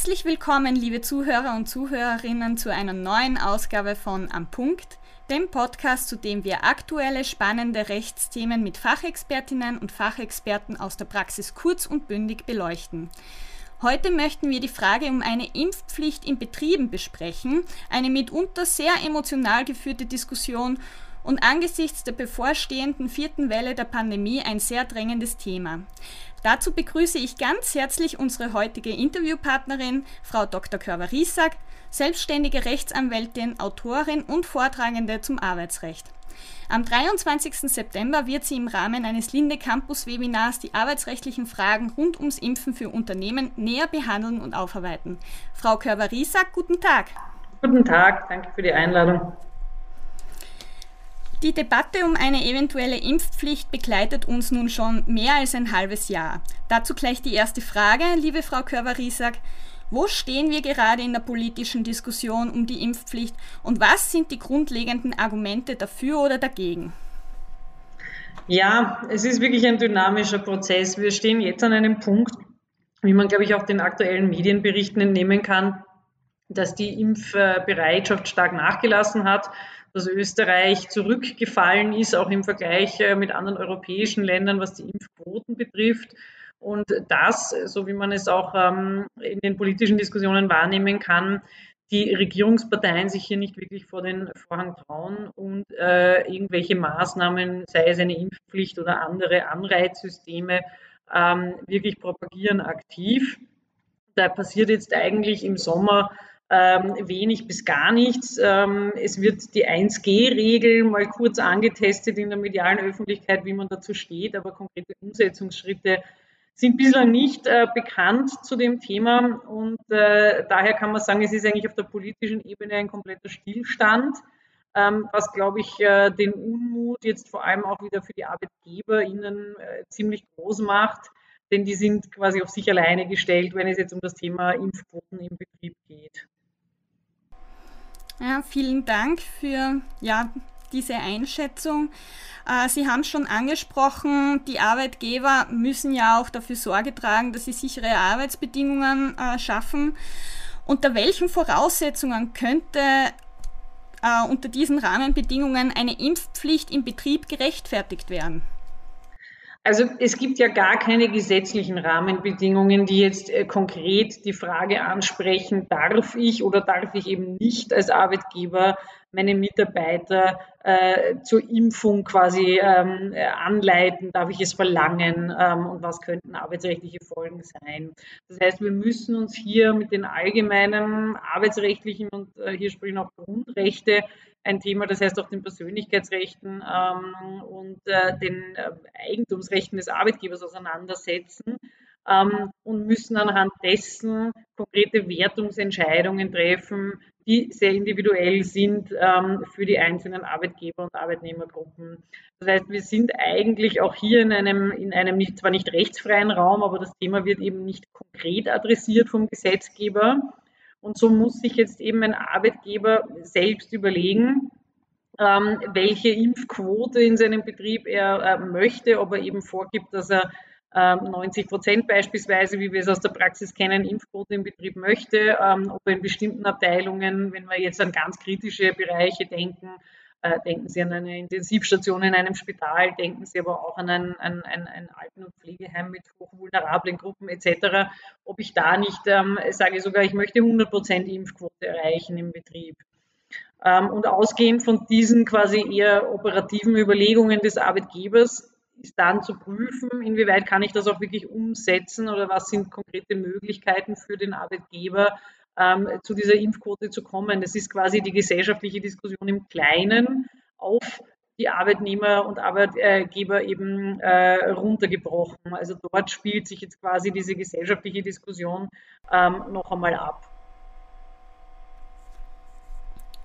Herzlich willkommen, liebe Zuhörer und Zuhörerinnen, zu einer neuen Ausgabe von Am Punkt, dem Podcast, zu dem wir aktuelle, spannende Rechtsthemen mit Fachexpertinnen und Fachexperten aus der Praxis kurz und bündig beleuchten. Heute möchten wir die Frage um eine Impfpflicht in Betrieben besprechen, eine mitunter sehr emotional geführte Diskussion und angesichts der bevorstehenden vierten Welle der Pandemie ein sehr drängendes Thema. Dazu begrüße ich ganz herzlich unsere heutige Interviewpartnerin, Frau Dr. Körber-Riesack, selbstständige Rechtsanwältin, Autorin und Vortragende zum Arbeitsrecht. Am 23. September wird sie im Rahmen eines Linde Campus Webinars die arbeitsrechtlichen Fragen rund ums Impfen für Unternehmen näher behandeln und aufarbeiten. Frau Körber-Riesack, guten Tag. Guten Tag, danke für die Einladung. Die Debatte um eine eventuelle Impfpflicht begleitet uns nun schon mehr als ein halbes Jahr. Dazu gleich die erste Frage, liebe Frau Körber-Riesack. Wo stehen wir gerade in der politischen Diskussion um die Impfpflicht und was sind die grundlegenden Argumente dafür oder dagegen? Ja, es ist wirklich ein dynamischer Prozess. Wir stehen jetzt an einem Punkt, wie man, glaube ich, auch den aktuellen Medienberichten entnehmen kann, dass die Impfbereitschaft stark nachgelassen hat, dass Österreich zurückgefallen ist, auch im Vergleich äh, mit anderen europäischen Ländern, was die Impfquoten betrifft. Und das, so wie man es auch ähm, in den politischen Diskussionen wahrnehmen kann, die Regierungsparteien sich hier nicht wirklich vor den Vorhang trauen und äh, irgendwelche Maßnahmen, sei es eine Impfpflicht oder andere Anreizsysteme, ähm, wirklich propagieren aktiv. Da passiert jetzt eigentlich im Sommer ähm, wenig bis gar nichts. Ähm, es wird die 1G-Regel mal kurz angetestet in der medialen Öffentlichkeit, wie man dazu steht, aber konkrete Umsetzungsschritte sind bislang nicht äh, bekannt zu dem Thema und äh, daher kann man sagen, es ist eigentlich auf der politischen Ebene ein kompletter Stillstand, ähm, was, glaube ich, äh, den Unmut jetzt vor allem auch wieder für die ArbeitgeberInnen äh, ziemlich groß macht, denn die sind quasi auf sich alleine gestellt, wenn es jetzt um das Thema Impfquoten im Betrieb geht. Ja, vielen Dank für ja, diese Einschätzung. Äh, sie haben schon angesprochen, die Arbeitgeber müssen ja auch dafür Sorge tragen, dass sie sichere Arbeitsbedingungen äh, schaffen. Unter welchen Voraussetzungen könnte äh, unter diesen Rahmenbedingungen eine Impfpflicht im Betrieb gerechtfertigt werden? Also es gibt ja gar keine gesetzlichen Rahmenbedingungen, die jetzt äh, konkret die Frage ansprechen, darf ich oder darf ich eben nicht als Arbeitgeber meine Mitarbeiter äh, zur Impfung quasi ähm, äh, anleiten, darf ich es verlangen ähm, und was könnten arbeitsrechtliche Folgen sein. Das heißt, wir müssen uns hier mit den allgemeinen arbeitsrechtlichen und äh, hier sprechen auch Grundrechte ein Thema, das heißt auch den Persönlichkeitsrechten ähm, und äh, den äh, Eigentumsrechten des Arbeitgebers auseinandersetzen ähm, und müssen anhand dessen konkrete Wertungsentscheidungen treffen, die sehr individuell sind ähm, für die einzelnen Arbeitgeber und Arbeitnehmergruppen. Das heißt, wir sind eigentlich auch hier in einem, in einem nicht, zwar nicht rechtsfreien Raum, aber das Thema wird eben nicht konkret adressiert vom Gesetzgeber. Und so muss sich jetzt eben ein Arbeitgeber selbst überlegen, ähm, welche Impfquote in seinem Betrieb er äh, möchte, ob er eben vorgibt, dass er 90 ähm, Prozent beispielsweise, wie wir es aus der Praxis kennen, Impfquote im Betrieb möchte, ähm, ob er in bestimmten Abteilungen, wenn wir jetzt an ganz kritische Bereiche denken, äh, denken Sie an eine Intensivstation in einem Spital, denken Sie aber auch an ein, ein, ein, ein Alten- und Pflegeheim mit hochvulnerablen Gruppen etc., ob ich da nicht ähm, sage sogar, ich möchte 100 Prozent Impfquote erreichen im Betrieb. Ähm, und ausgehend von diesen quasi eher operativen Überlegungen des Arbeitgebers ist dann zu prüfen, inwieweit kann ich das auch wirklich umsetzen oder was sind konkrete Möglichkeiten für den Arbeitgeber, ähm, zu dieser Impfquote zu kommen. Das ist quasi die gesellschaftliche Diskussion im Kleinen auf die Arbeitnehmer und Arbeitgeber eben äh, runtergebrochen. Also dort spielt sich jetzt quasi diese gesellschaftliche Diskussion ähm, noch einmal ab.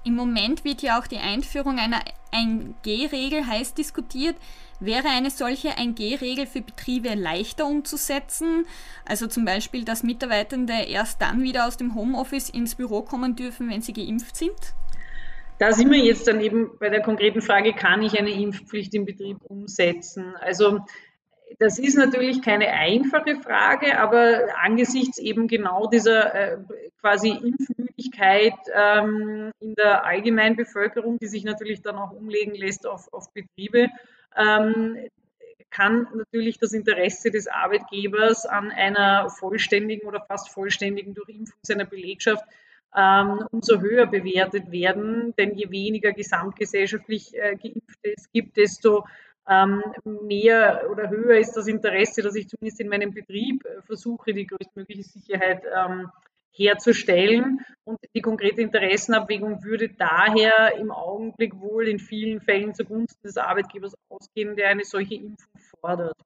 Im Moment wird ja auch die Einführung einer 1G-Regel heiß diskutiert. Wäre eine solche 1G-Regel für Betriebe leichter umzusetzen? Also zum Beispiel, dass Mitarbeitende erst dann wieder aus dem Homeoffice ins Büro kommen dürfen, wenn sie geimpft sind? Da sind wir jetzt dann eben bei der konkreten Frage, kann ich eine Impfpflicht im Betrieb umsetzen? Also das ist natürlich keine einfache Frage, aber angesichts eben genau dieser äh, quasi Impfmüdigkeit ähm, in der Allgemeinbevölkerung, die sich natürlich dann auch umlegen lässt auf, auf Betriebe, ähm, kann natürlich das Interesse des Arbeitgebers an einer vollständigen oder fast vollständigen Durchimpfung seiner Belegschaft ähm, umso höher bewertet werden. Denn je weniger gesamtgesellschaftlich äh, Geimpfte es gibt, desto ähm, mehr oder höher ist das Interesse, dass ich zumindest in meinem Betrieb äh, versuche, die größtmögliche Sicherheit ähm, herzustellen. Und die konkrete Interessenabwägung würde daher im Augenblick wohl in vielen Fällen zugunsten des Arbeitgebers ausgehen, der eine solche Impfung fordert.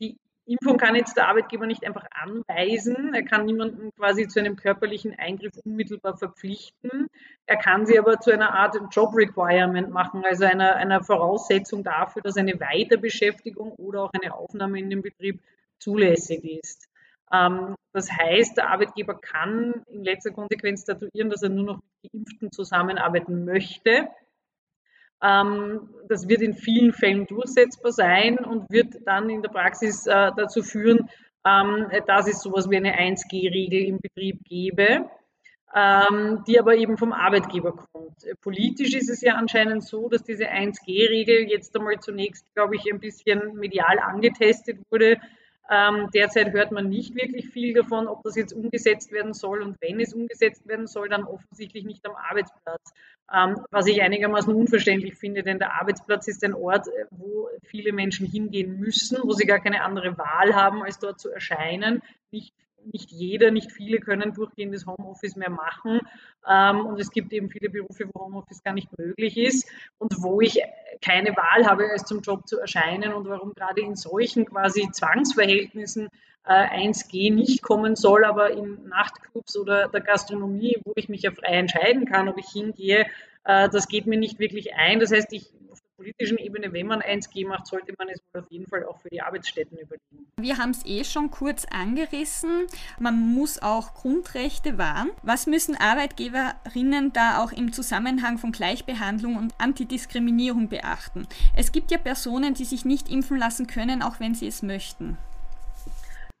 Die Impfung kann jetzt der Arbeitgeber nicht einfach anweisen. Er kann niemanden quasi zu einem körperlichen Eingriff unmittelbar verpflichten. Er kann sie aber zu einer Art Job Requirement machen, also einer, einer Voraussetzung dafür, dass eine Weiterbeschäftigung oder auch eine Aufnahme in den Betrieb zulässig ist. Ähm, das heißt, der Arbeitgeber kann in letzter Konsequenz statuieren, dass er nur noch mit Geimpften zusammenarbeiten möchte. Ähm, das wird in vielen Fällen durchsetzbar sein und wird dann in der Praxis äh, dazu führen, ähm, dass es sowas wie eine 1G-Regel im Betrieb gäbe, die aber eben vom Arbeitgeber kommt. Politisch ist es ja anscheinend so, dass diese 1G-Regel jetzt einmal zunächst, glaube ich, ein bisschen medial angetestet wurde ähm, derzeit hört man nicht wirklich viel davon, ob das jetzt umgesetzt werden soll und wenn es umgesetzt werden soll, dann offensichtlich nicht am Arbeitsplatz. Ähm, was ich einigermaßen unverständlich finde, denn der Arbeitsplatz ist ein Ort, äh, wo viele Menschen hingehen müssen, wo sie gar keine andere Wahl haben, als dort zu erscheinen. Nicht nicht jeder, nicht viele können durchgehendes Homeoffice mehr machen. Ähm, und es gibt eben viele Berufe, wo Homeoffice gar nicht möglich ist und wo ich keine Wahl habe, als zum Job zu erscheinen und warum gerade in solchen quasi Zwangsverhältnissen äh, 1G nicht kommen soll, aber in Nachtclubs oder der Gastronomie, wo ich mich ja frei entscheiden kann, ob ich hingehe, äh, das geht mir nicht wirklich ein. Das heißt, ich politischen Ebene, wenn man 1G macht, sollte man es auf jeden Fall auch für die Arbeitsstätten überlegen. Wir haben es eh schon kurz angerissen. Man muss auch Grundrechte wahren. Was müssen Arbeitgeberinnen da auch im Zusammenhang von Gleichbehandlung und Antidiskriminierung beachten? Es gibt ja Personen, die sich nicht impfen lassen können, auch wenn sie es möchten.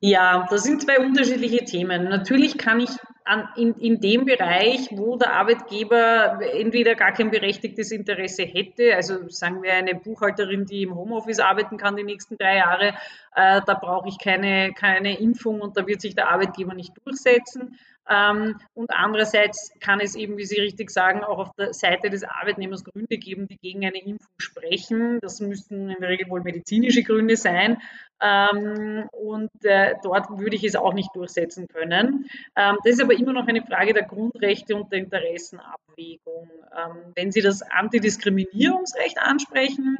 Ja, das sind zwei unterschiedliche Themen. Natürlich kann ich an, in, in dem Bereich, wo der Arbeitgeber entweder gar kein berechtigtes Interesse hätte, also sagen wir eine Buchhalterin, die im Homeoffice arbeiten kann die nächsten drei Jahre, äh, da brauche ich keine, keine Impfung und da wird sich der Arbeitgeber nicht durchsetzen. Ähm, und andererseits kann es eben, wie Sie richtig sagen, auch auf der Seite des Arbeitnehmers Gründe geben, die gegen eine Impfung sprechen. Das müssten in der Regel wohl medizinische Gründe sein. Ähm, und äh, dort würde ich es auch nicht durchsetzen können. Ähm, das ist aber immer noch eine Frage der Grundrechte und der Interessenabwägung. wenn Sie das Antidiskriminierungsrecht ansprechen,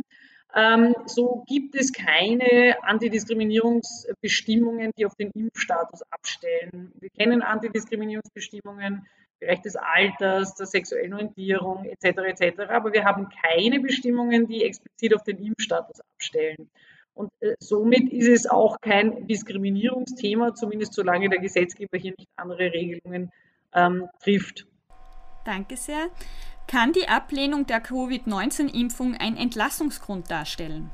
ähm, so gibt es keine Antidiskriminierungsbestimmungen, die auf den Impfstatus abstellen. Wir kennen Antidiskriminierungsbestimmungen im Bereich des Alters, der sexuellen Orientierung etc. etc. Aber wir haben keine Bestimmungen, die explizit auf den Impfstatus abstellen. Und äh, somit ist es auch kein Diskriminierungsthema, zumindest solange der Gesetzgeber hier nicht andere Regelungen ähm, trifft. Danke sehr. Kann die Ablehnung der Covid-19-Impfung ein Entlassungsgrund darstellen?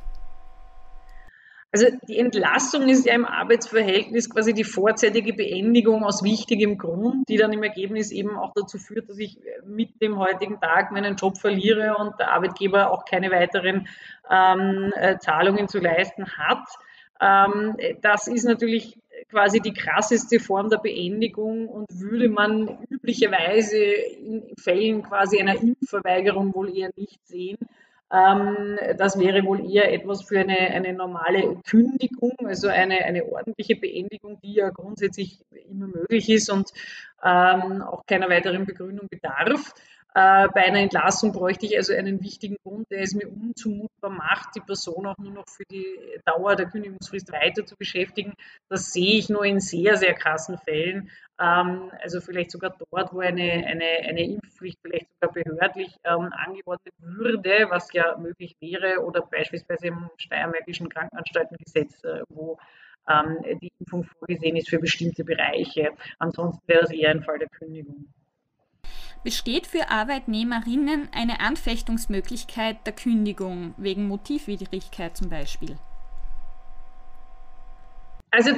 Also die Entlassung ist ja im Arbeitsverhältnis quasi die vorzeitige Beendigung aus wichtigem Grund, die dann im Ergebnis eben auch dazu führt, dass ich mit dem heutigen Tag meinen Job verliere und der Arbeitgeber auch keine weiteren ähm, äh, Zahlungen zu leisten hat. Ähm, das ist natürlich quasi die krasseste Form der Beendigung und würde man üblicherweise in Fällen quasi einer Impfverweigerung wohl eher nicht sehen. Ähm, das wäre wohl eher etwas für eine, eine normale Kündigung, also eine, eine ordentliche Beendigung, die ja grundsätzlich immer möglich ist und ähm, auch keiner weiteren Begründung bedarf. Äh, bei einer Entlassung bräuchte ich also einen wichtigen Grund, der es mir unzumutbar macht, die Person auch nur noch für die Dauer der Kündigungsfrist weiter zu beschäftigen. Das sehe ich nur in sehr, sehr krassen Fällen. Ähm, also vielleicht sogar dort, wo eine, eine, eine Impfpflicht vielleicht sogar behördlich ähm, angeordnet würde, was ja möglich wäre, oder beispielsweise im Steiermärkischen Krankenanstaltengesetz, äh, wo ähm, die Impfung vorgesehen ist für bestimmte Bereiche. Ansonsten wäre das eher ein Fall der Kündigung. Besteht für Arbeitnehmerinnen eine Anfechtungsmöglichkeit der Kündigung wegen Motivwidrigkeit zum Beispiel? Also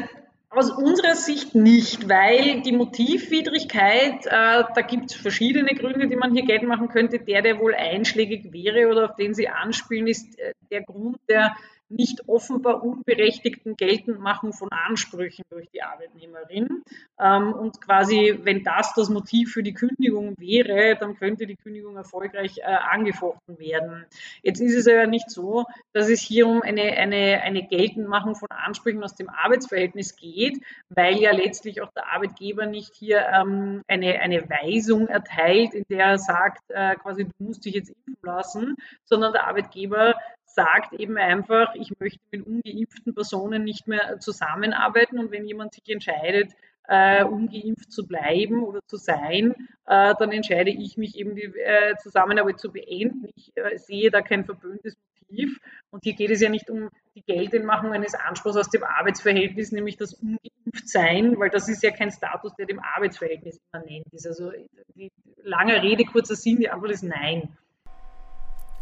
aus unserer Sicht nicht, weil die Motivwidrigkeit, äh, da gibt es verschiedene Gründe, die man hier geltend machen könnte. Der, der wohl einschlägig wäre oder auf den Sie anspielen, ist äh, der Grund der nicht offenbar unberechtigten Geltendmachung von Ansprüchen durch die Arbeitnehmerin. Ähm, und quasi, wenn das das Motiv für die Kündigung wäre, dann könnte die Kündigung erfolgreich äh, angefochten werden. Jetzt ist es ja nicht so, dass es hier um eine, eine, eine Geltendmachung von Ansprüchen aus dem Arbeitsverhältnis geht, weil ja letztlich auch der Arbeitgeber nicht hier ähm, eine, eine Weisung erteilt, in der er sagt, äh, quasi, du musst dich jetzt impfen lassen, sondern der Arbeitgeber sagt eben einfach, ich möchte mit ungeimpften Personen nicht mehr zusammenarbeiten und wenn jemand sich entscheidet, äh, ungeimpft zu bleiben oder zu sein, äh, dann entscheide ich mich eben die äh, Zusammenarbeit zu beenden. Ich äh, sehe da kein verböhntes Motiv und hier geht es ja nicht um die Geltendmachung eines Anspruchs aus dem Arbeitsverhältnis, nämlich das Ungeimpftsein, weil das ist ja kein Status, der dem Arbeitsverhältnis immanent ist. Also die lange Rede, kurzer Sinn, die Antwort ist nein.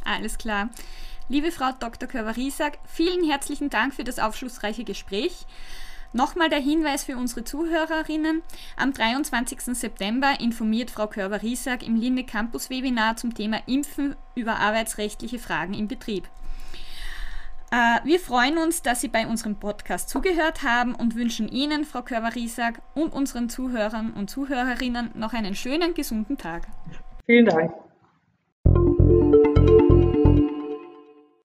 Alles klar. Liebe Frau Dr. Körber-Riesack, vielen herzlichen Dank für das aufschlussreiche Gespräch. Nochmal der Hinweis für unsere Zuhörerinnen. Am 23. September informiert Frau Körber-Riesack im Linde Campus Webinar zum Thema Impfen über arbeitsrechtliche Fragen im Betrieb. Äh, wir freuen uns, dass Sie bei unserem Podcast zugehört haben und wünschen Ihnen, Frau Körber-Riesack, und unseren Zuhörern und Zuhörerinnen noch einen schönen, gesunden Tag. Vielen Dank.